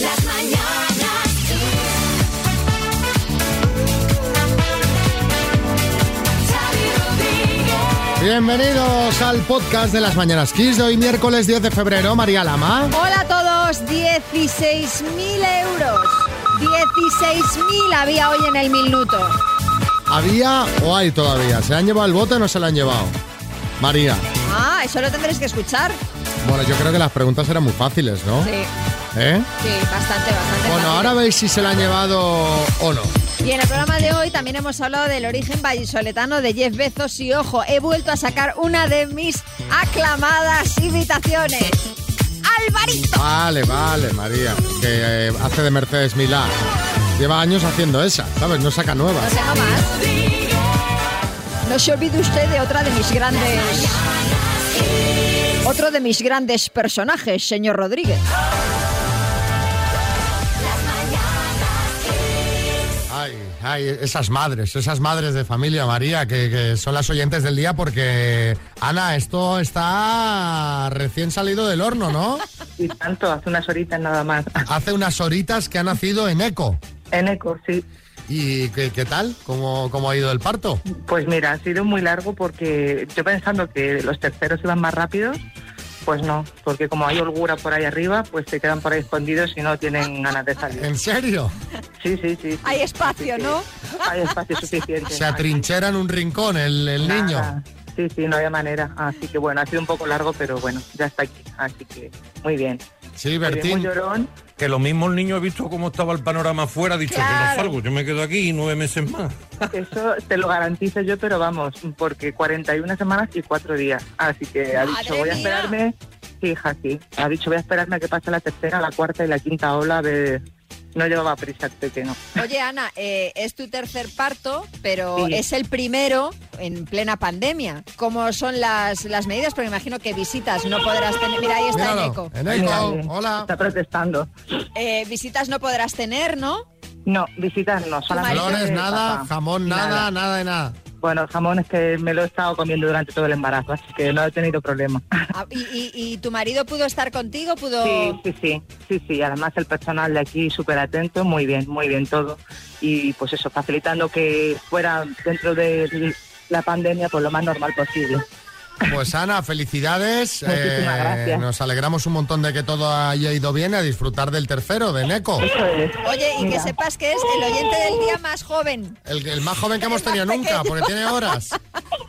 Las mañanas. Bienvenidos al podcast de las Mañanas Kiss de hoy miércoles 10 de febrero. María Lama. Hola a todos, 16.000 euros. 16.000 había hoy en el minuto. ¿Había o hay todavía? ¿Se han llevado el bote o no se lo han llevado? María. Ah, eso lo tendréis que escuchar. Bueno, yo creo que las preguntas eran muy fáciles, ¿no? Sí, ¿Eh? sí, bastante, bastante. Bueno, ahora veis si se la han llevado o no. Y en el programa de hoy también hemos hablado del origen vallisoletano de Jeff Bezos y ojo, he vuelto a sacar una de mis aclamadas imitaciones. ¡Alvarito! Vale, vale, María. Que eh, hace de Mercedes Milá. Lleva años haciendo esa, ¿sabes? No saca No nuevas. tengo más. No se olvide usted de otra de mis grandes... Otro de mis grandes personajes, señor Rodríguez. Ay, esas madres, esas madres de familia, María, que, que son las oyentes del día porque, Ana, esto está recién salido del horno, ¿no? Y tanto, hace unas horitas nada más. Hace unas horitas que ha nacido en Eco. En eco, sí. ¿Y qué, qué tal? ¿Cómo, ¿Cómo ha ido el parto? Pues mira, ha sido muy largo porque yo pensando que los terceros iban más rápidos, pues no, porque como hay holgura por ahí arriba, pues se quedan por ahí escondidos y no tienen ganas de salir. ¿En serio? Sí, sí, sí. sí. Hay espacio, Sí, sí. ¿no? Hay espacio suficiente. Se atrinchera en un rincón el, el niño. Sí, sí, no había manera. Así que bueno, ha sido un poco largo, pero bueno, ya está aquí. Así que muy bien. Sí, Bertín. llorón. Que lo mismo el niño ha visto cómo estaba el panorama afuera, ha dicho que Claro. no salgo, yo me quedo aquí nueve meses más. Eso te lo garantizo yo, pero vamos, porque 41 semanas y 4 días. Así que ha ¡Madre dicho, voy a esperarme. Sí, hija, sí. Ha dicho, voy a esperarme a que pase la tercera, la cuarta y la quinta ola. Ver. No llevaba prisa, sé que no. Oye, Ana, eh, es tu tercer parto, pero Sí. es el primero en plena pandemia. ¿Cómo son las, las medidas? Porque imagino que visitas no podrás tener. Mira, ahí está Míralo, en eco. en Eco. Mira, Hola. Está protestando. Eh, visitas no podrás tener, ¿no? No, visitas no, solamente. Flores, nada, papá. jamón, nada, nada de nada. Bueno, el jamón es que me lo he estado comiendo durante todo el embarazo, así que no he tenido problema. Ah, ¿Y, y- y tu marido pudo estar contigo? ¿Pudo...? Sí, sí, sí, sí, sí. Además el personal de aquí súper atento, muy bien, muy bien todo. Y pues eso, facilitando que fuera dentro de la pandemia pues lo más normal posible. Pues Ana, felicidades. Muchísimas gracias. Nos alegramos un montón de que todo haya ido bien a disfrutar del tercero, de Neco. Eso es. Oye, y que Mira. sepas que es el oyente del día más joven. El, el más joven que hemos tenido nunca, pequeño. porque tiene horas.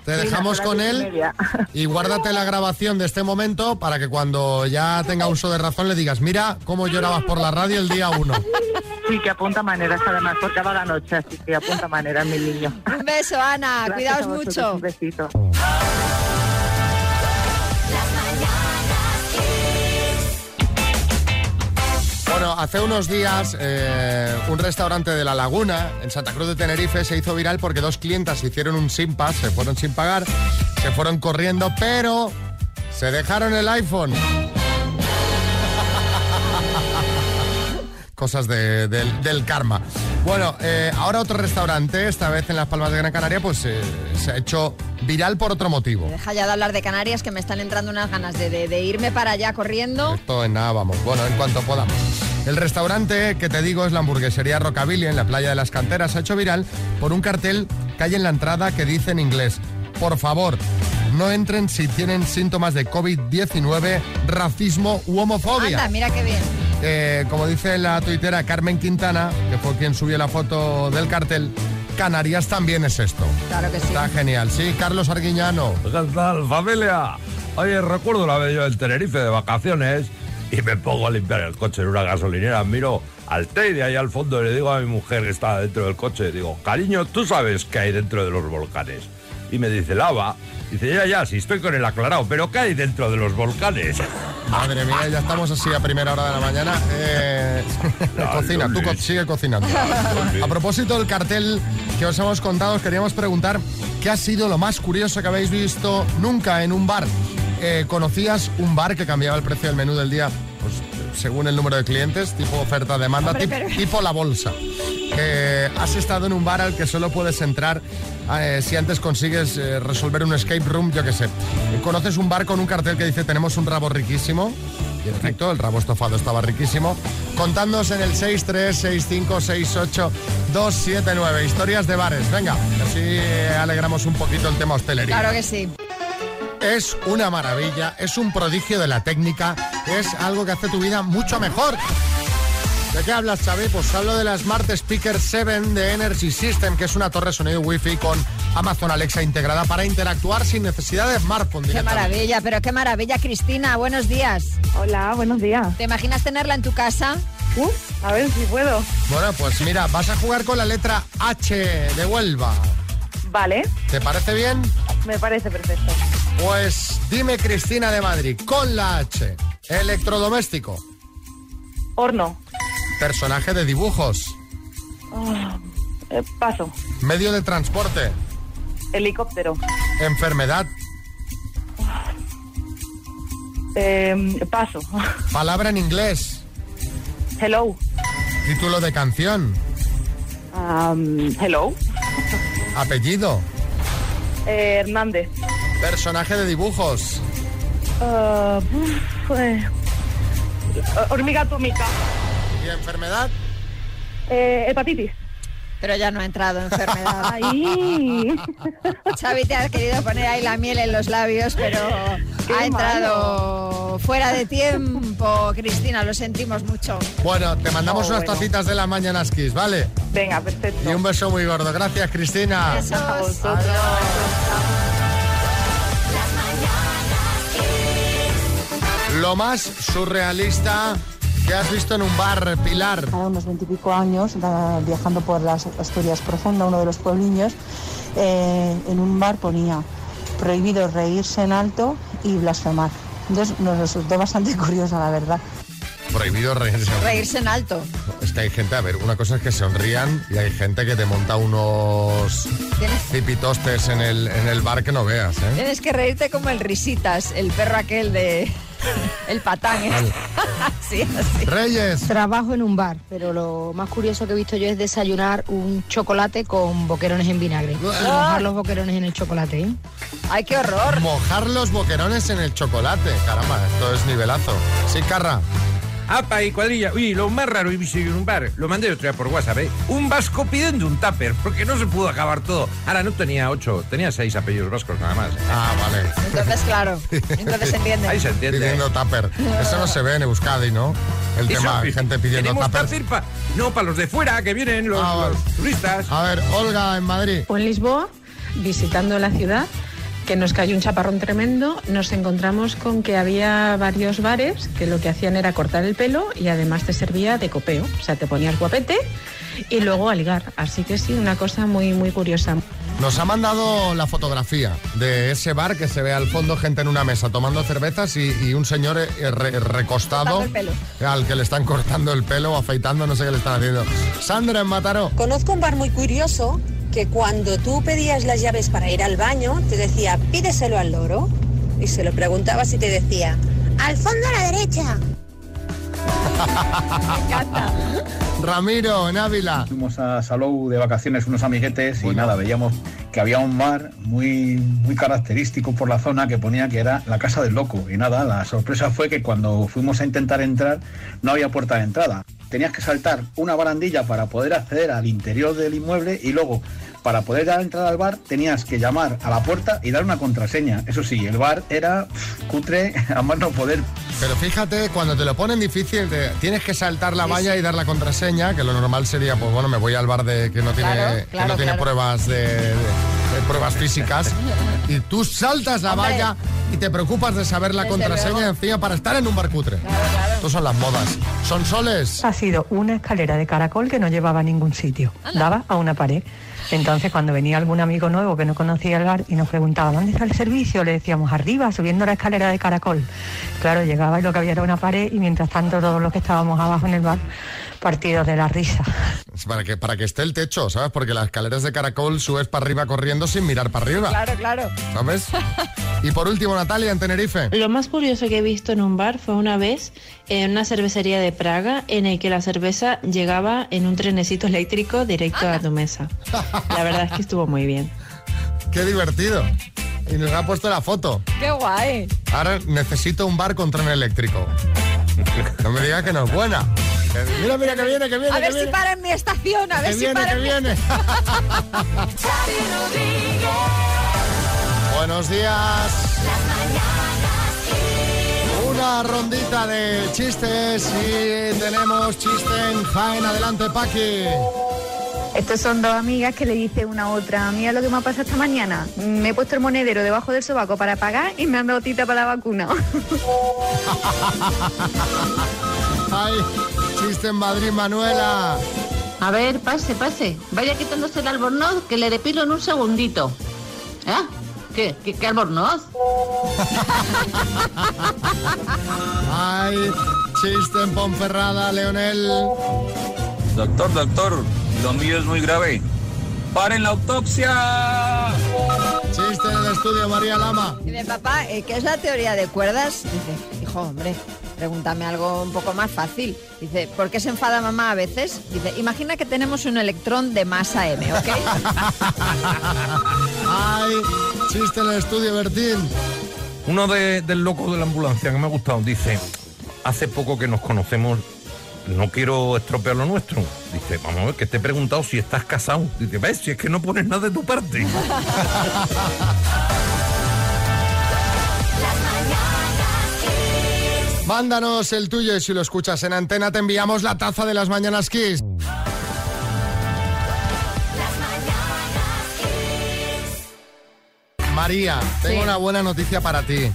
Te dejamos con él media. y guárdate la grabación de este momento para que cuando ya tenga uso de razón le digas, mira cómo llorabas por la radio el día uno. Sí, que apunta maneras además, porque va la noche, así que apunta maneras, mi niño. Un beso, Ana. Gracias Cuidaos mucho. Un besito. Bueno, hace unos días eh, un restaurante de La Laguna, en Santa Cruz de Tenerife, se hizo viral porque dos clientas hicieron un sin pass, se fueron sin pagar, se fueron corriendo, pero se dejaron el iPhone. Cosas de- del, del karma. Bueno, eh, ahora otro restaurante, esta vez en Las Palmas de Gran Canaria, pues eh, se ha hecho viral por otro motivo. Deja ya de hablar de Canarias, que me están entrando unas ganas de, de- de irme para allá corriendo. Esto en nada, vamos. Bueno, en cuanto podamos. El restaurante que te digo es la hamburguesería Rockabilly en la playa de las Canteras. Se ha hecho viral por un cartel que hay en la entrada que dice en inglés: Por favor, no entren si tienen síntomas de COVID-19, racismo u homofobia. Anda, mira qué bien. Eh, como dice la tuitera Carmen Quintana, que fue quien subió la foto del cartel, Canarias también es esto. Claro que sí. Está genial. Sí, Carlos Arguiñano. ¿Qué tal, familia? Oye, recuerdo una vez yo en Tenerife de vacaciones y me pongo a limpiar el coche en una gasolinera. Miro al Teide ahí al fondo y le digo a mi mujer que estaba dentro del coche, digo, cariño, ¿tú sabes qué hay dentro de los volcanes? Y me dice, lava. Dice, ya, ya, sí, estoy con el aclarado, pero ¿qué hay dentro de los volcanes? Madre mía, ya estamos así a primera hora de la mañana. Eh, cocina, tú co- sigue cocinando. A propósito del cartel que os hemos contado, os queríamos preguntar qué ha sido lo más curioso que habéis visto nunca en un bar. Eh, ¿Conocías un bar que cambiaba el precio del menú del día? Pues según el número de clientes, tipo oferta-demanda, Hombre, tip- pero- tipo la bolsa. Eh, has estado en un bar al que solo puedes entrar eh, si antes consigues eh, resolver un escape room, yo qué sé. Conoces un bar con un cartel que dice tenemos un rabo riquísimo. Y en efecto, el rabo estofado estaba riquísimo. Contándonos en el 636568279. Historias de bares. Venga, así alegramos un poquito el tema hostelería. Claro que sí. Es una maravilla, es un prodigio de la técnica, es algo que hace tu vida mucho mejor. ¿De qué hablas, Xavi? Pues hablo de la Smart Speaker 7 de Energy System, que es una torre sonido Wi-Fi con Amazon Alexa integrada para interactuar sin necesidad de smartphone. Qué maravilla, pero qué maravilla, Cristina. Buenos días. Hola, buenos días. ¿Te imaginas tenerla en tu casa? Uh, a ver si puedo. Bueno, pues mira, vas a jugar con la letra H de Huelva. Vale, ¿Te parece bien? me parece perfecto. Pues dime, Cristina de Madrid, con la H. Electrodoméstico. Horno. Personaje de dibujos. Ah, eh, paso. Medio de transporte. Helicóptero. Enfermedad. Eh, paso. Palabra en inglés. Hello. Título de canción. Um, hello. Apellido. Eh, Hernández. Personaje de dibujos. Ah, uf, eh, hormiga atómica. ¿Y enfermedad? Eh, hepatitis. Pero ya no ha entrado enfermedad. Ahí. Xavi te ha querido poner ahí la miel en los labios, pero Qué ha entrado fuera de tiempo. Cristina, lo sentimos mucho. Bueno, te mandamos Oh, unas bueno. tacitas de la mañana Kiss, ¿vale? Venga, Y perfecto. un beso muy gordo. Gracias, Cristina. Besos. A vosotros. Lo más surrealista que has visto en un bar, Pilar. Hace unos veintipico años, viajando por las Asturias Profunda, uno de los puebliños, eh, en un bar ponía prohibido reírse en alto y blasfemar. Entonces nos resultó bastante curioso, la verdad. Prohibido reírse. Reírse en alto. Es que hay gente, a ver, una cosa es que sonrían y hay gente que te monta unos cipitostes en el, en el bar que no veas, ¿eh? tienes que reírte como el risitas, el perro aquel de... El patán, ¿eh? sí, así. Reyes. Trabajo en un bar, pero lo más curioso que he visto yo es desayunar un chocolate con boquerones en vinagre. Y mojar los boquerones en el chocolate, ¿eh? Ay, qué horror. Mojar los boquerones en el chocolate. Caramba, esto es nivelazo. Sí, Carra. Apa y cuadrilla. Uy, lo más raro yo en un bar, lo mandé otro día por WhatsApp, ¿eh? Un vasco pidiendo un tupper, porque no se pudo acabar todo. Ahora no tenía ocho, tenía seis apellidos vascos nada más. Ah, vale. Entonces, claro. Entonces se entiende. Ahí se entiende. Pidiendo tupper. Eso no se ve en Euskadi, ¿no? El Eso, tema, y- gente pidiendo tupper. pa- no, para los de fuera, que vienen los, Ah, los turistas. A ver, Olga en Madrid. O en Lisboa, visitando la ciudad, que nos cayó un chaparrón tremendo, nos encontramos con que había varios bares que lo que hacían era cortar el pelo y además te servía de copeo. O sea, te ponías guapete y luego a ligar. Así que sí, una cosa muy, muy curiosa. Nos ha mandado la fotografía de ese bar que se ve al fondo gente en una mesa tomando cervezas y, y un señor eh, re- recostado al que le están cortando el pelo o afeitando, no sé qué le están haciendo. Sandra en Mataró. Conozco un bar muy curioso que cuando tú pedías las llaves para ir al baño, te decía, pídeselo al loro. Y se lo preguntabas y te decía, al fondo a la derecha. Ramiro en Ávila. Fuimos a Salou de vacaciones unos amiguetes y nada, veíamos que había un bar muy, muy característico por la zona que ponía que era la casa del loco. Y nada, la sorpresa fue que cuando fuimos a intentar entrar no había puerta de entrada. Tenías que saltar una barandilla para poder acceder al interior del inmueble y luego para poder dar entrada al bar tenías que llamar a la puerta y dar una contraseña. Eso sí, el bar era pff, cutre a más no poder. Pero fíjate, cuando te lo ponen difícil, te- tienes que saltar la valla y dar la contraseña, que lo normal sería, pues bueno, me voy al bar de que no tiene, Claro, que claro, no tiene claro. pruebas de, de- de pruebas físicas. y tú saltas la Hombre. valla y te preocupas de saber la Desde contraseña encima para estar en un bar cutre. Estas son las modas. Son soles. Ha sido una escalera de caracol que no llevaba a ningún sitio, daba a una pared. Entonces, cuando venía algún amigo nuevo que no conocía el bar y nos preguntaba, ¿dónde está el servicio? Le decíamos, arriba, subiendo la escalera de caracol. Claro, llegaba y lo que había era una pared y mientras tanto todos los que estábamos abajo en el bar, partidos de la risa. Para que, para que esté el techo, ¿sabes? Porque las escaleras de caracol subes para arriba corriendo sin mirar para arriba. Claro, claro. ¿Sabes? Y por último, Natalia, en Tenerife. Lo más curioso que he visto en un bar fue una vez en una cervecería de Praga en el que la cerveza llegaba en un trenecito eléctrico directo a tu mesa. La verdad es que estuvo muy bien. Qué divertido. Y nos ha puesto la foto. Qué guay. Ahora necesito un bar con tren eléctrico. No me digas que no es buena. Mira, mira, que viene, que viene, A ver si para en mi estación, a ver Que si viene, para que en mi- viene. Buenos días. Una rondita de chistes y tenemos chiste en Jaén. Adelante, Paqui. Estos son dos amigas que le dice una a otra, mira lo que me ha pasado esta mañana, me he puesto el monedero debajo del sobaco para pagar y me han dado cita para la vacuna. Ay, chiste en Madrid, Manuela. A ver, pase, pase. Vaya quitándose el albornoz que le depilo en un segundito. ¿Eh? ¿Qué? ¿Qué, qué albornoz? Ay, chiste en Ponferrada, Leonel. Doctor, doctor, lo mío es muy grave. ¡Paren la autopsia! Chiste en el estudio, María Lama. Dice, papá, eh, ¿qué es la teoría de cuerdas? Dice, hijo, hombre, pregúntame algo un poco más fácil. Dice, ¿por qué se enfada mamá a veces? Dice, imagina que tenemos un electrón de masa M, ¿ok? Ay, chiste en el estudio, Bertín. Uno de- del loco de la ambulancia que me ha gustado dice, hace poco que nos conocemos, no quiero estropear lo nuestro. Dice, vamos a ver, que te he preguntado si estás casado. Dice, ves, si es que no pones nada de tu parte. Mándanos el tuyo y si lo escuchas en antena te enviamos la taza de las mañanas Kiss. María, tengo Sí. una buena noticia para ti.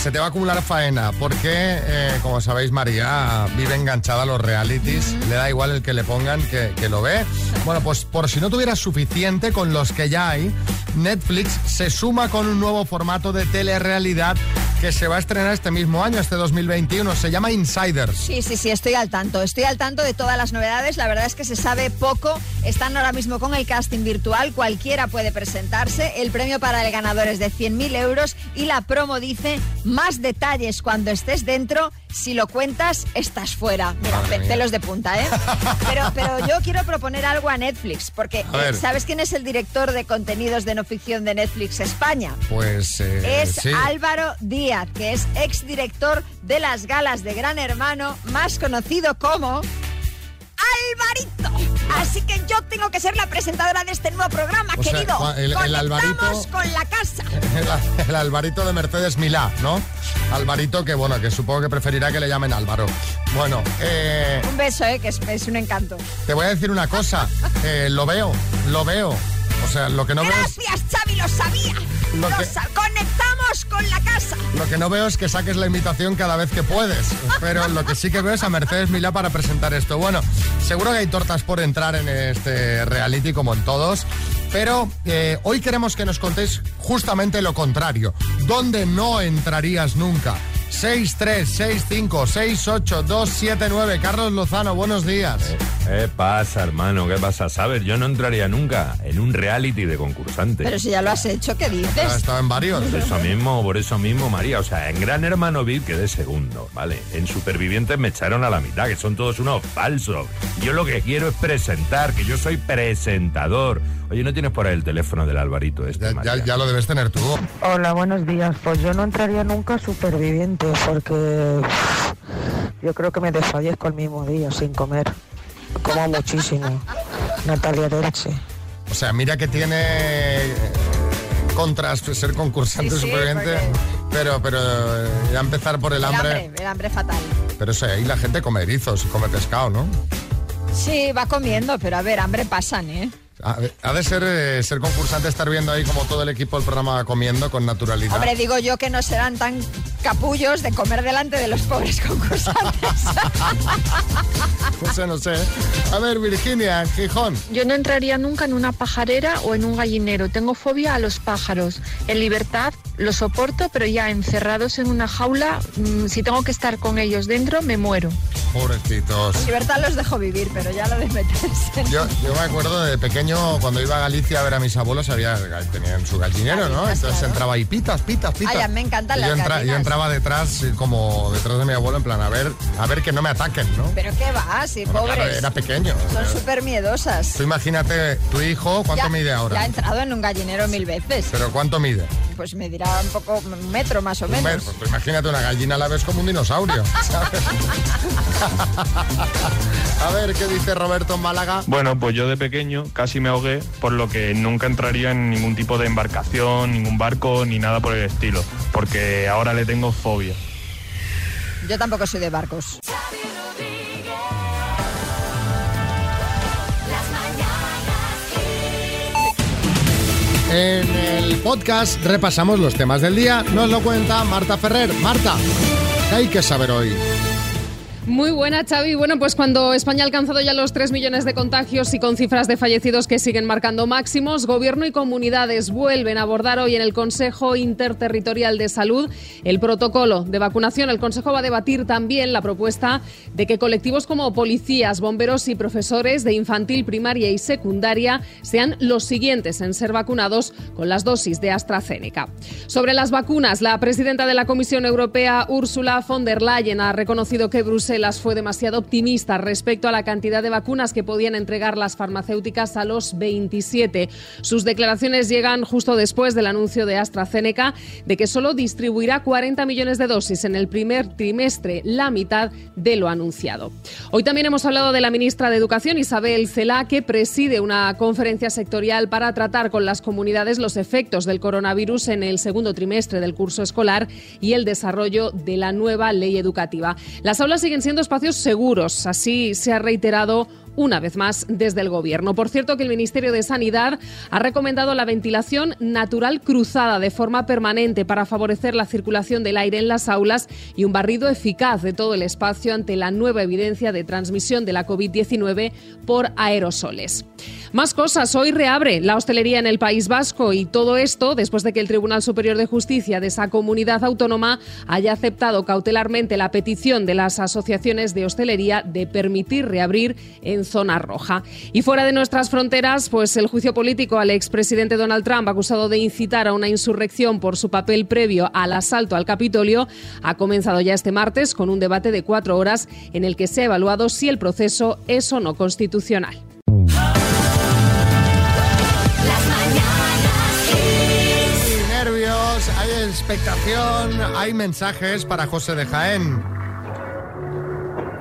Se te va a acumular faena porque, eh, como sabéis, María vive enganchada a los realities. Le da igual el que le pongan que, que lo ve. Bueno, pues por si no tuvieras suficiente con los que ya hay, Netflix se suma con un nuevo formato de telerrealidad que se va a estrenar este mismo año, este 2021. Se llama Insiders. Sí, sí, sí, estoy al tanto. Estoy al tanto de todas las novedades. La verdad es que se sabe poco. Están ahora mismo con el casting virtual. Cualquiera puede presentarse. El premio para el ganador es de 100.000 euros. Y la promo dice más detalles cuando estés dentro. Si lo cuentas, estás fuera. Mira, Madre pe- mía. pelos de punta, ¿eh? Pero, pero yo quiero proponer algo a Netflix. Porque, A eh, ¿sabes quién es el director de contenidos de no ficción de Netflix España? Pues eh, Es sí. Álvaro Díaz, que es exdirector de las galas de Gran Hermano, más conocido como Alvarito. Así que yo tengo que ser la presentadora de este nuevo programa, O sea, querido. Juan, el- el Alvarito- con la casa. El, el Alvarito de Mercedes Milá, ¿no? Alvarito que, bueno, que supongo que preferirá que le llamen Álvaro. Bueno, eh, Un beso, eh, que es, es un encanto. te voy a decir una cosa. Eh, lo veo, lo veo. O sea, lo que no Gracias, Xavi, lo sabía. Lo Lo que- sa- Conectamos con la casa. lo que no veo es que saques la invitación cada vez que puedes. Pero lo que sí que veo es a Mercedes Milá para presentar esto. Bueno, seguro que hay tortas por entrar en este reality como en todos. Pero eh, hoy queremos que nos contéis justamente lo contrario. ¿Dónde no entrarías nunca? 636568279. Carlos Lozano, buenos días. ¿Qué pasa, hermano? ¿Qué pasa? Sabes, yo no entraría nunca en un reality de concursante. Pero si ya lo has hecho, ¿qué Ha dices? estado en varios. Por eso mismo, por eso mismo, María. O sea, en Gran Hermano VIP quedé segundo, ¿vale? En Supervivientes me echaron a la mitad, que son todos unos falsos. Yo lo que quiero es presentar, que yo soy presentador. Oye, ¿no tienes por ahí el teléfono del Alvarito este, Ya, María? ya- ya lo debes tener tú. Hola, buenos días. Pues yo no entraría nunca a porque yo creo que me desfallezco el mismo día sin comer. Como muchísimo. Natalia Delche. O sea, mira que tiene contras ser concursante Sí, sí, superviviente, pero, pero eh, ya empezar por el El hambre. hambre, el hambre fatal. Pero eso, ahí la gente come erizos y come pescado, ¿no? Sí, va comiendo, pero a ver, hambre pasan, ¿eh? Ha, de ser eh, ser concursante estar viendo ahí como todo el equipo del programa comiendo con naturalidad. Hombre, digo yo que no serán tan capullos de comer delante de los pobres concursantes. No sé, no sé. A ver, Virginia, Gijón. Yo no entraría nunca en una pajarera o en un gallinero. Tengo fobia a los pájaros. En libertad lo soporto, pero ya encerrados en una jaula, mm, si tengo que estar con ellos dentro, me muero. Pobrecitos. En libertad los dejo vivir, pero ya lo de meterse. yo me acuerdo de pequeño, cuando iba a Galicia a ver a mis abuelos, había, tenían su gallinero, ¿no? Entonces claro. entraba ahí, pitas, pitas, pitas. Ay, me encantan Y yo, las entra- yo entraba detrás, eh, como detrás de mi abuelo, en plan, a ver, a ver que no me ataquen, ¿no? Pero qué va, sí, Bueno, claro, pobres. era pequeño. Son súper miedosas. Tú imagínate, tu hijo, ¿cuánto Ya- mide ahora? Ya ha entrado en un gallinero mil veces. ¿Pero cuánto mide? Pues me dirá un poco, un metro más o menos. Hombre, pues imagínate una gallina la ves como un dinosaurio. ¿sabes? A ver qué dice Roberto en Málaga. Bueno, pues yo de pequeño casi me ahogué, por lo que nunca entraría en ningún tipo de embarcación, ningún barco, ni nada por el estilo, porque ahora le tengo fobia. Yo tampoco soy de barcos. En el podcast repasamos los temas del día. Nos lo cuenta Marta Ferrer. Marta, ¿qué hay que saber hoy? Muy buena, Xavi. Bueno, pues cuando España ha alcanzado ya los 3 millones de contagios y con cifras de fallecidos que siguen marcando máximos, Gobierno y comunidades vuelven a abordar hoy en el Consejo Interterritorial de Salud el protocolo de vacunación. El Consejo va a debatir también la propuesta de que colectivos como policías, bomberos y profesores de infantil, primaria y secundaria sean los siguientes en ser vacunados con las dosis de AstraZeneca. Sobre las vacunas, la presidenta de la Comisión Europea, Ursula von der Leyen, ha reconocido que Bruselas fue demasiado optimista respecto a la cantidad de vacunas que podían entregar las farmacéuticas a los 27. Sus declaraciones llegan justo después del anuncio de AstraZeneca de que solo distribuirá 40 millones de dosis en el primer trimestre, la mitad de lo anunciado. Hoy también hemos hablado de la ministra de Educación, Isabel Cela, que preside una conferencia sectorial para tratar con las comunidades los efectos del coronavirus en el segundo trimestre del curso escolar y el desarrollo de la nueva ley educativa. Las aulas siguen siendo espacios seguros, así se ha reiterado una vez más desde el Gobierno. Por cierto, que el Ministerio de Sanidad ha recomendado la ventilación natural cruzada de forma permanente para favorecer la circulación del aire en las aulas y un barrido eficaz de todo el espacio ante la nueva evidencia de transmisión de la COVID-19 por aerosoles. Más cosas. Hoy reabre la hostelería en el País Vasco y todo esto después de que el Tribunal Superior de Justicia de esa comunidad autónoma haya aceptado cautelarmente la petición de las asociaciones de hostelería de permitir reabrir en zona roja. Y fuera de nuestras fronteras, pues el juicio político al expresidente Donald Trump, acusado de incitar a una insurrección por su papel previo al asalto al Capitolio, ha comenzado ya este martes con un debate de cuatro horas en el que se ha evaluado si el proceso es o no constitucional. Hay nervios, hay expectación, hay mensajes para José de Jaén.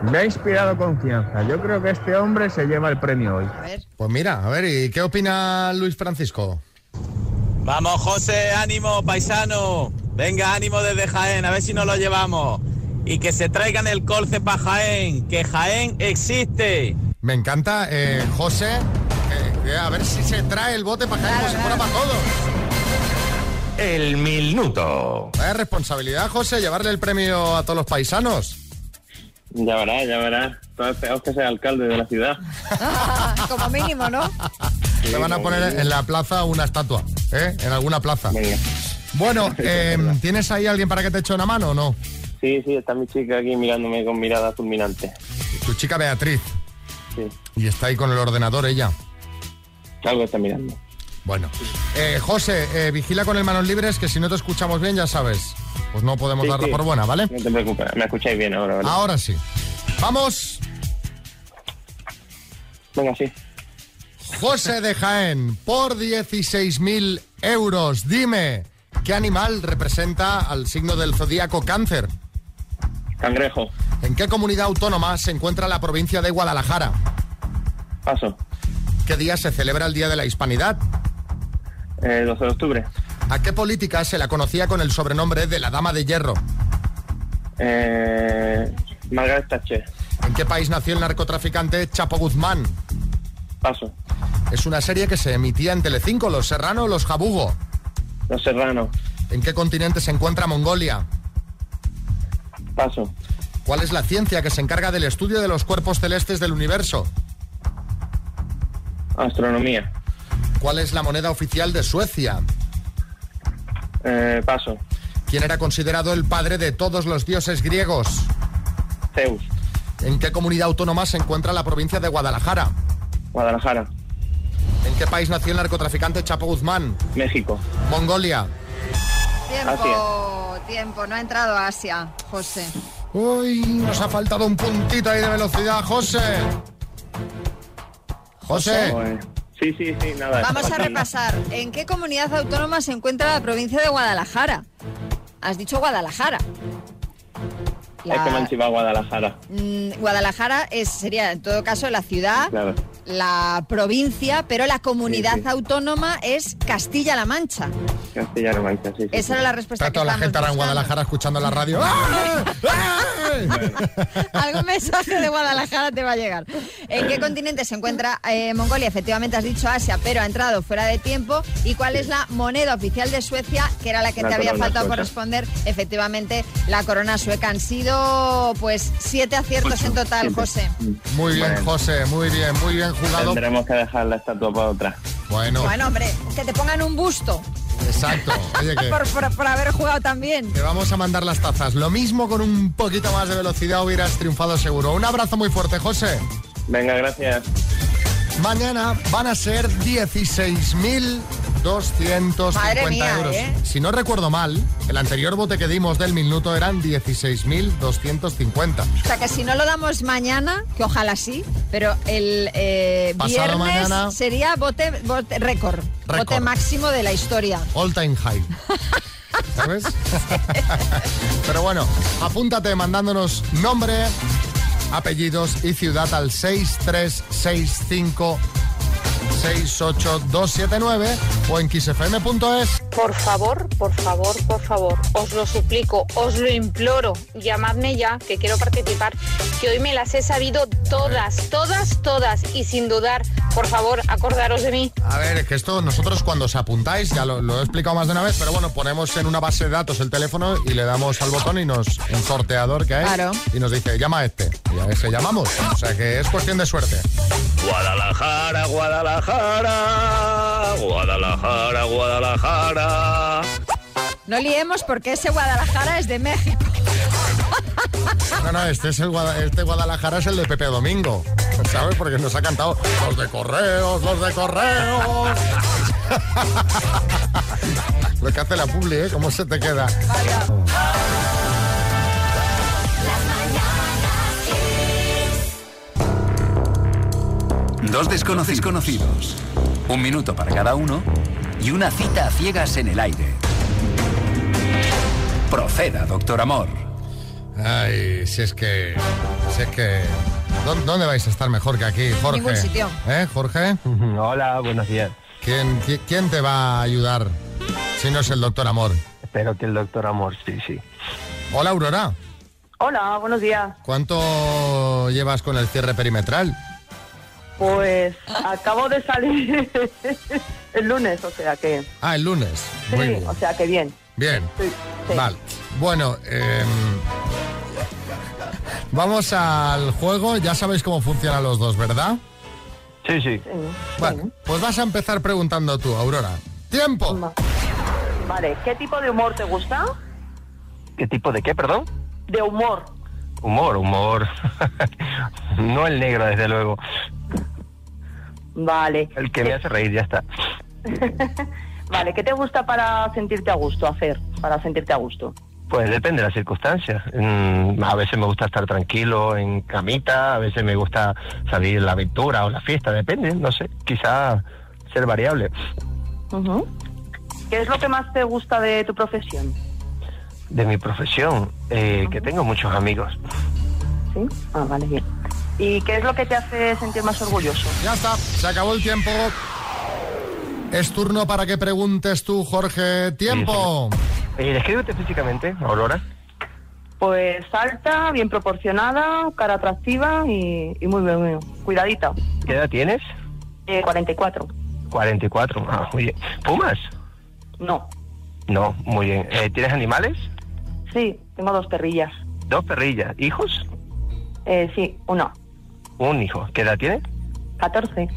Me ha inspirado confianza. Yo creo que este hombre se lleva el premio hoy. Pues mira, a ver, ¿y qué opina Luis Francisco? Vamos, José, ánimo, paisano. Venga, ánimo desde Jaén, a ver si nos lo llevamos. Y que se traigan el colce para Jaén, que Jaén existe. Me encanta, eh, José, eh, eh, a ver si se trae el bote para Jaén como si fuera para todos. El minuto. Vaya responsabilidad, José, llevarle el premio a todos los paisanos. Ya verás, ya verás. Todo esperamos que sea alcalde de la ciudad. Como mínimo, ¿no? Le van a poner en la plaza una estatua, ¿eh? En alguna plaza. Bueno, eh, ¿tienes ahí alguien para que te eche una mano o no? Sí, sí, está mi chica aquí mirándome con mirada fulminante. Tu chica Beatriz. Sí, Y está ahí con el ordenador ella. algo está mirando. Bueno. Eh, José, eh, vigila con el manos libres que si no te escuchamos bien, ya sabes. Pues no podemos Sí, darla sí. por buena, ¿vale? No te preocupes, me escucháis bien ahora, ¿vale? Ahora sí. Vamos, Venga, sí. José de Jaén, por 16.000 euros. Dime, ¿qué animal representa al signo del zodíaco cáncer? Cangrejo. ¿En qué comunidad autónoma se encuentra la provincia de Guadalajara? Paso. ¿Qué día se celebra el Día de la Hispanidad? Eh, 12 de octubre. ¿A qué política se la conocía con el sobrenombre de la Dama de Hierro? Eh, Margaret Thatcher. ¿En qué país nació el narcotraficante Chapo Guzmán? Paso. Es una serie que se emitía en Telecinco, Los Serrano o Los Jabugo. Los Serrano. ¿En qué continente se encuentra Mongolia? Paso. ¿Cuál es la ciencia que se encarga del estudio de los cuerpos celestes del universo? Astronomía. ¿Cuál es la moneda oficial de Suecia? Eh, paso. ¿Quién era considerado el padre de todos los dioses griegos? Zeus. ¿En qué comunidad autónoma se encuentra la provincia de Guadalajara? Guadalajara. ¿En qué país nació el narcotraficante Chapo Guzmán? México. Mongolia. Tiempo, tiempo. No ha entrado a Asia, José. Uy, nos ha faltado un puntito ahí de velocidad, José. José. Sí, sí, sí, nada. Vamos a repasar. ¿En qué comunidad autónoma se encuentra la provincia de Guadalajara? Has dicho Guadalajara. La- Es que me han Guadalajara. Mm, Guadalajara es, sería en todo caso la ciudad, Claro. La provincia, pero la comunidad Sí, sí. autónoma es Castilla-La Mancha. Castellano Mancha, sí. sí, Esa sí. era la respuesta Está que toda la gente ahora en. Guadalajara escuchando la radio. ¡Ah! Algún mensaje de Guadalajara te va a llegar. ¿En qué continente se encuentra eh, Mongolia? Efectivamente has dicho Asia, pero ha entrado fuera de tiempo. ¿Y cuál es la moneda oficial de Suecia, que era la que La te había faltado por responder? Efectivamente, la corona sueca. Han sido pues siete aciertos en total, José. Muy bien. José, muy bien, muy bien jugado. Tendremos que dejar la estatua para otra. Bueno. Bueno, hombre, que te pongan un busto. Exacto. Por, por, por, haber jugado también. Te vamos a mandar las tazas. Lo mismo con un poquito más de velocidad hubieras triunfado seguro. Un abrazo muy fuerte, José. Venga, gracias. Mañana van a ser 16.000 250 mía, euros. ¿eh? Si no recuerdo mal, el anterior bote que dimos del minuto eran 16.250. O sea que si no lo damos mañana, que ojalá sí, pero el eh, viernes mañana, sería bote, bote récord, bote máximo de la historia. All time high. ¿Sabes? pero bueno, apúntate mandándonos nombre, apellidos y ciudad al 63654 68279 o en xfm.es. Por favor, por favor, por favor, os lo suplico, os lo imploro, llamadme ya, que quiero participar, que hoy me las he sabido todas, todas, todas, y sin dudar, por favor, acordaros de mí. A ver, es que esto nosotros cuando os apuntáis, ya lo, lo he explicado más de una vez, pero bueno, ponemos en una base de datos el teléfono y le damos al botón y nos, un sorteador que hay, Claro. y nos dice, llama a este. Y a ese llamamos. O sea que es cuestión de suerte. Guadalajara, Guadalajara, Guadalajara, Guadalajara. No liemos porque ese Guadalajara es de México. No, no, este, es el Guada- este Guadalajara es el de Pepe Domingo, ¿sabes? Porque nos ha cantado los de correos, los de correos. Lo que hace la publi, ¿eh? ¿Cómo se te queda? Dos desconocidos conocidos. Un minuto para cada uno y una cita a ciegas en el aire. Proceda, doctor Amor. Ay, si es que... Si es que... ¿Dó- ¿Dónde vais a estar mejor que aquí, Jorge? ningún sitio. ¿Eh, Jorge? Hola, buenos días. ¿Quién, qui- quién te va a ayudar si no es el doctor Amor? Espero que el doctor Amor, sí, sí. Hola, Aurora. Hola, buenos días. ¿Cuánto llevas con el cierre perimetral? Pues acabo de salir el lunes, o sea que... Ah, el lunes. Muy Sí, bien. o sea que bien. Bien. Sí, sí. Vale. Bueno, em, vamos al juego. Ya sabéis cómo funcionan los dos, ¿verdad? Sí, sí. Bueno, pues vas a empezar preguntando tú, Aurora. ¡Tiempo! Vale, ¿qué tipo de humor te gusta? ¿Qué tipo de qué, perdón? De humor. Humor, humor. no el negro, desde luego. Vale. El que me hace reír, ya está. Vale, ¿qué te gusta para sentirte a gusto hacer? Para sentirte a gusto. Pues depende de las circunstancias. Mm, A veces me gusta estar tranquilo en camita, a veces me gusta salir a la aventura o la fiesta, depende, no sé, quizá ser variable. ¿Qué es lo que más te gusta de tu profesión? De mi profesión, eh, que tengo muchos amigos. ¿Sí? Ah, vale, bien. ¿Y qué es lo que te hace sentir más orgulloso? Ya está, se acabó el tiempo. Es turno para que preguntes tú, Jorge. ¡Tiempo! Eh, descríbete físicamente, Aurora. Pues alta, bien proporcionada, cara atractiva y, y muy bien. Cuidadita. ¿Qué edad tienes? Eh, 44. 44. Ah, muy bien. ¿Fumas? No. No, muy bien. Eh, ¿Tienes animales? Sí, tengo dos perrillas. Dos perrillas. ¿Hijos? Eh, sí, uno. Un hijo. ¿Qué edad tiene? 14.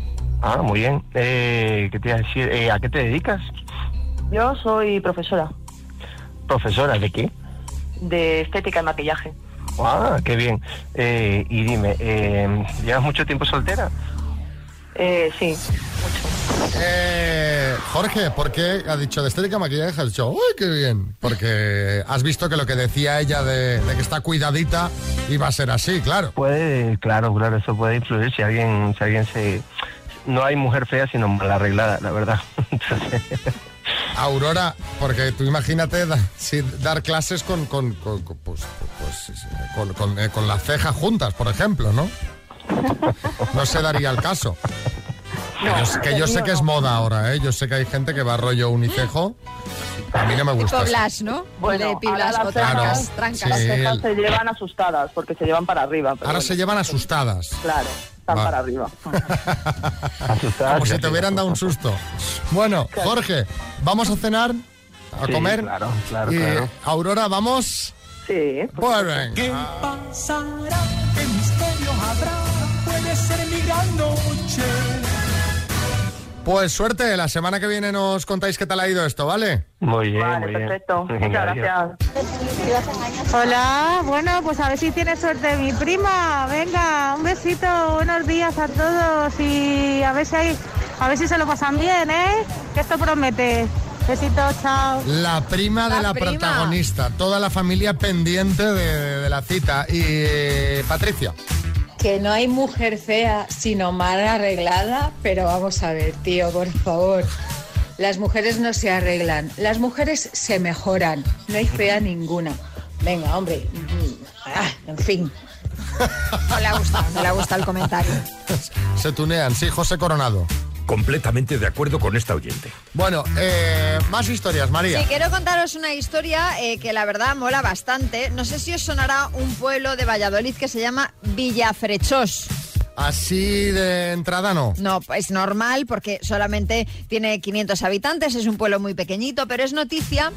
Ah, muy bien. Eh, ¿Qué te iba a decir? Eh, ¿A qué te dedicas? Yo soy profesora Profesora, ¿de qué? de estética y maquillaje. Ah, qué bien. Eh, y dime, eh, ¿llevas mucho tiempo soltera? Eh, sí. Eh, Eh, Jorge, ¿por qué ha dicho de estética maquillaje? Has dicho, ¡uy, qué bien! Porque has visto que lo que decía ella de, de que está cuidadita iba a ser así, claro. Puede, claro, claro, eso puede influir si alguien, si alguien se... No hay mujer fea, sino mal arreglada, la verdad. Entonces, Aurora, porque tú imagínate da- si dar clases con, con, con- con, pues, pues, sí, sí, con- con, eh, con las cejas juntas, por ejemplo, ¿no? No se daría el caso. Que yo, sé- que yo sé que es moda ahora, ¿eh? Yo sé que hay gente que va rollo unicejo. A mí no me gusta. Tipo Blas, ¿no? Bueno, de ahora las trancas, cejas- trancas. Sí, Las cejas el- se llevan asustadas porque se llevan para arriba. pero Ahora bueno, se llevan asustadas. Claro, están Va. para arriba. Como si te hubieran dado un susto. Bueno, Jorge, ¿vamos a cenar? ¿A Sí, comer? claro, claro, Y, claro. Aurora, ¿vamos? Sí. Pues. ¿Qué pasará? Pues suerte, la semana que viene nos contáis qué tal ha ido esto, ¿vale? muy bien, Vale, muy perfecto. Muchas gracias. Hola, bueno, pues a ver si tiene suerte mi prima. Venga, un besito, buenos días a todos y a ver si hay, a ver si se lo pasan bien, ¿eh? Que esto promete. Besitos, chao. La prima de La la prima. protagonista, toda la familia pendiente de, de la cita. Y eh, Patricia, Que no hay mujer fea, sino mal arreglada, pero vamos a ver, tío, por favor. Las mujeres no se arreglan, las mujeres se mejoran, no hay fea ninguna. Venga, hombre. mm, ah, en fin. No le ha gustado, no le ha gustado el comentario. se tunean, sí, José Coronado. Completamente de acuerdo con esta oyente. Bueno, eh, más historias, María. Sí, quiero contaros una historia eh, que la verdad mola bastante. No sé si os sonará un pueblo de Valladolid que se llama Villafrechós. Así de entrada no. No, es normal porque solamente tiene 500 habitantes, es un pueblo muy pequeñito, pero es noticia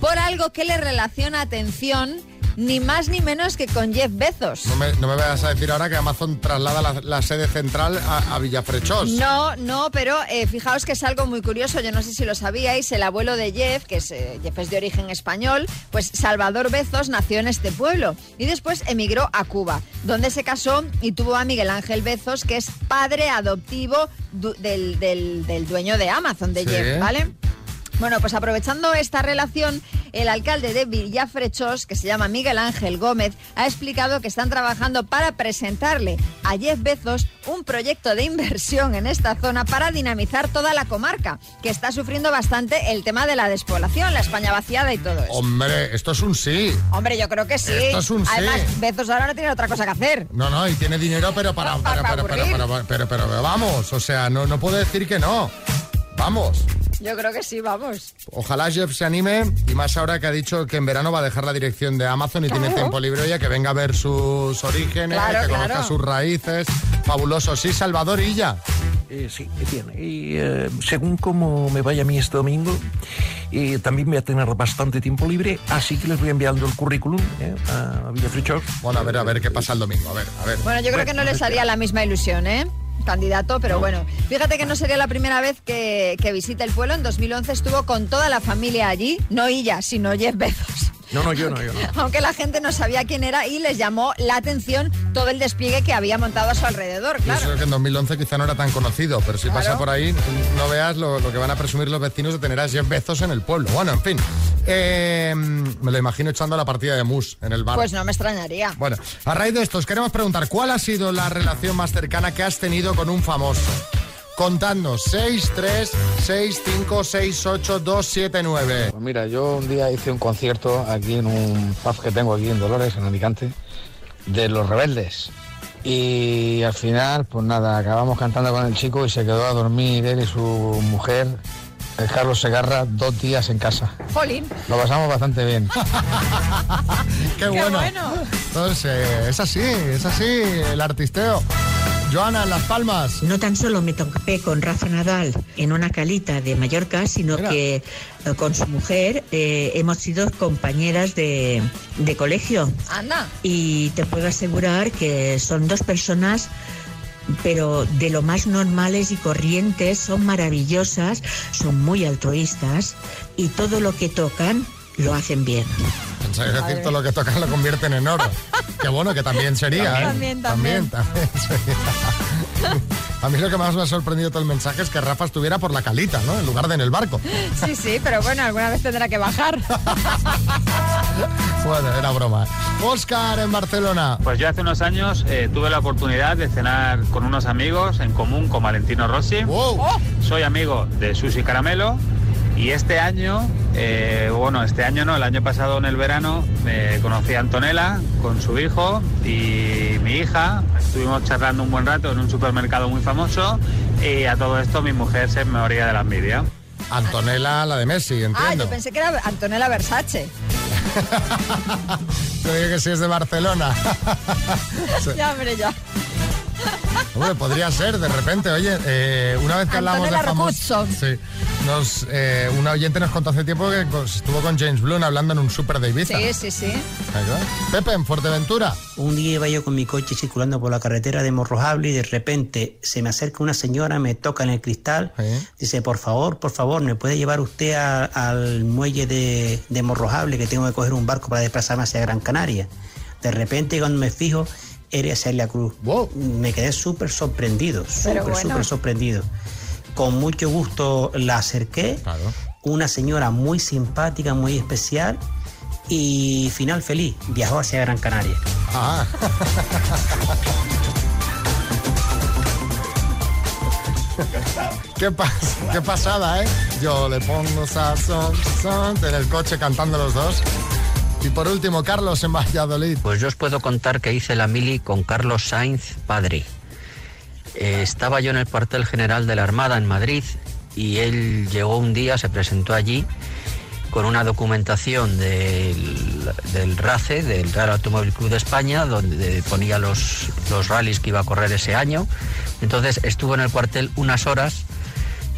por algo que le relaciona atención ni más ni menos que con Jeff Bezos. No me, no me vayas a decir ahora que Amazon traslada la, la sede central a, a Villafrechós. No, no, pero eh, fijaos que es algo muy curioso. Yo no sé si lo sabíais. El abuelo de Jeff, que es, eh, Jeff es de origen español, pues Salvador Bezos nació en este pueblo y después emigró a Cuba, donde se casó y tuvo a Miguel Ángel Bezos, que es padre adoptivo du- del, del- del dueño de Amazon, de Sí. Jeff, ¿vale? Bueno, pues aprovechando esta relación, el alcalde de Villafrechós, que se llama Miguel Ángel Gómez, ha explicado que están trabajando para presentarle a Jeff Bezos un proyecto de inversión en esta zona para dinamizar toda la comarca, que está sufriendo bastante el tema de la despoblación, la España vaciada y todo eso. Hombre, esto es un sí. Hombre, yo creo que sí. Esto es un sí. Además, Bezos ahora no tiene otra cosa que hacer. No, no, y tiene dinero, pero para. Pero, pero, pero, pero vamos, o sea, no, no puedo decir que no. Vamos. Yo creo que sí, vamos. Ojalá Jeff se anime y más ahora que ha dicho que en verano va a dejar la dirección de Amazon y tiene tiempo libre ya que venga a ver sus orígenes, Claro, que claro. conozca sus raíces. Fabuloso. Sí, Salvador Illa. Eh, sí, bien. Y eh, según cómo me vaya a mí este domingo, eh, también voy a tener bastante tiempo libre, así que les voy enviando el currículum eh, a Villafrechós. Bueno, a ver, a ver qué pasa el domingo. A ver, a ver. Bueno, yo creo que no les haría la misma ilusión, ¿eh? Candidato, pero bueno. Fíjate que no sería la primera vez que, que visita el pueblo. En 2011 estuvo con toda la familia allí, no ella, sino Jeff Bezos. No, no, yo no, yo no. Aunque la gente no sabía quién era y les llamó la atención todo el despliegue que había montado a su alrededor, claro. Eso que en 2011 quizá no era tan conocido, pero si Claro. pasa por ahí, no veas lo, lo que van a presumir los vecinos de tener a Jeff Bezos en el pueblo. Bueno, en fin. Eh, me lo imagino echando la partida de mus en el bar. Pues no me extrañaría. Bueno, a raíz de esto, os queremos preguntar, ¿cuál ha sido la relación más cercana que has tenido con un famoso? Contadnos, 636568279. Pues mira, yo un día hice un concierto aquí en un pub que tengo aquí en Dolores, en Alicante, de Los Rebeldes. Y al final, pues nada, acabamos cantando con el chico y se quedó a dormir él y su mujer, el Carlos Segarra, dos días en casa. Jolín. Lo pasamos bastante bien. Qué bueno. Entonces, eh, es así, es así el artisteo. Joana, en Las Palmas. No tan solo me topé con Rafa Nadal en una calita de Mallorca, sino que eh, con su mujer eh, hemos sido compañeras de, de colegio. Anda. Y te puedo asegurar que son dos personas pero de lo más normales y corrientes, son maravillosas, son muy altruistas y todo lo que tocan lo hacen bien. Pensaba que decir todo lo que tocan lo convierten en oro. Qué bueno que también sería. ¿eh? También, también. también. también sería. A mí lo que más me ha sorprendido todo el mensaje es que Rafa estuviera por la calita, ¿no? En lugar de en el barco. Sí, sí, pero bueno, alguna vez tendrá que bajar. Bueno, era broma. Oscar en Barcelona. Pues yo hace unos años eh, tuve la oportunidad de cenar con unos amigos en común con Valentino Rossi. Soy amigo de Susi Caramelo y este año, eh, bueno, este año no, el año pasado en el verano me conocí a Antonella con su hijo y mi hija. Estuvimos charlando un buen rato en un supermercado muy famoso y a todo esto mi mujer se me moría de la envidia. Antonella, la de Messi, Ah, entiendo. yo pensé que era Antonella Versace. Te digo que sí es de Barcelona. Ya, hombre, ya. Hombre, podría ser, de repente, oye, eh, una vez que hablamos de famosos... Sí, nos, eh, un oyente nos contó hace tiempo que estuvo con James Blunt hablando en un super de Ibiza. Sí, sí, sí. Pepe, en Fuerteventura. Un día iba yo con mi coche circulando por la carretera de Morrojable y de repente se me acerca una señora, me toca en el cristal, dice, por favor, por favor, ¿me puede llevar usted a- al muelle de, de Morrojable que tengo que coger un barco para desplazarme hacia Gran Canaria? De repente cuando me fijo, era Celia Cruz. Me quedé súper sorprendido, súper, bueno. súper sorprendido. Con mucho gusto la acerqué. Una señora muy simpática, muy especial. Y final feliz, viajó hacia Gran Canaria. Ah. ¿Qué, pas- qué pasada, ¿eh? Yo le pongo sazón, sazón, en el coche cantando los dos. Y por último, Carlos en Valladolid. Pues yo os puedo contar que hice la mili con Carlos Sainz, padre. Eh, estaba yo en el cuartel general de la Armada en Madrid y él llegó un día, se presentó allí con una documentación del, del RACE, del Real Automóvil Club de España, donde ponía los, los rallies que iba a correr ese año. Entonces estuvo en el cuartel unas horas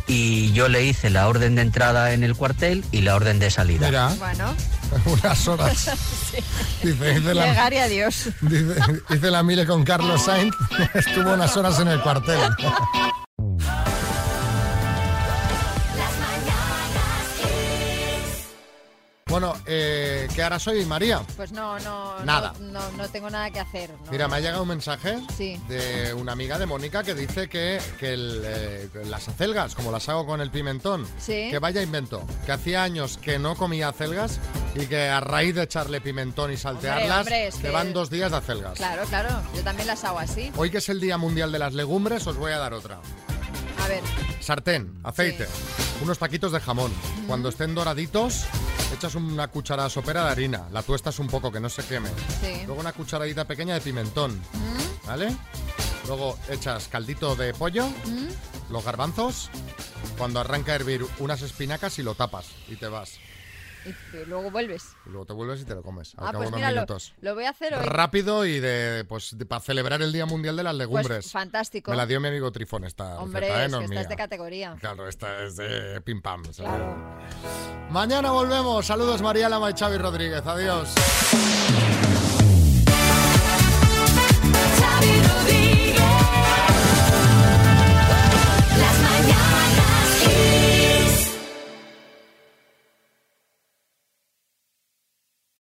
y yo le hice la orden de entrada en el cuartel y la orden de salida. Mira, Bueno, unas horas. Dice, dice la, llegar y adiós. dice, dice la Mile con Carlos Sainz. Estuvo unas horas en el cuartel. Bueno, eh, ¿qué harás hoy, María? Pues no, no, Nada. No, no, tengo nada que hacer. no. Mira, me ha llegado un mensaje Sí. de una amiga de Mónica que dice que, que el, eh, las acelgas, como las hago con el pimentón, Sí. que vaya invento, que hacía años que no comía acelgas y que a raíz de echarle pimentón y saltearlas, hombre, es que- van dos días de acelgas. Claro, claro. Yo también las hago así. Hoy que es el Día Mundial de las Legumbres, os voy a dar otra. A ver. Sartén, aceite, unos taquitos de jamón. Cuando estén doraditos, echas una cucharada sopera de harina, la tuestas un poco, que no se queme. Sí. Luego una cucharadita pequeña de pimentón, ¿vale? Luego echas caldito de pollo, Mm. los garbanzos. Cuando arranca a hervir, unas espinacas y lo tapas y te vas. Y luego vuelves. Y luego te vuelves y te lo comes. Al Ah, cabo pues de unos mira, lo, minutos. lo voy a hacer hoy. Rápido y de pues para celebrar el Día Mundial de las Legumbres. Pues fantástico. Me la dio mi amigo Trifón esta Hombre, receta, ¿eh? es que esta es de categoría. Claro, esta es de pim pam. o sea. Mañana volvemos. Saludos María Lama y Xavi Rodríguez. Adiós. Xavi Rodríguez.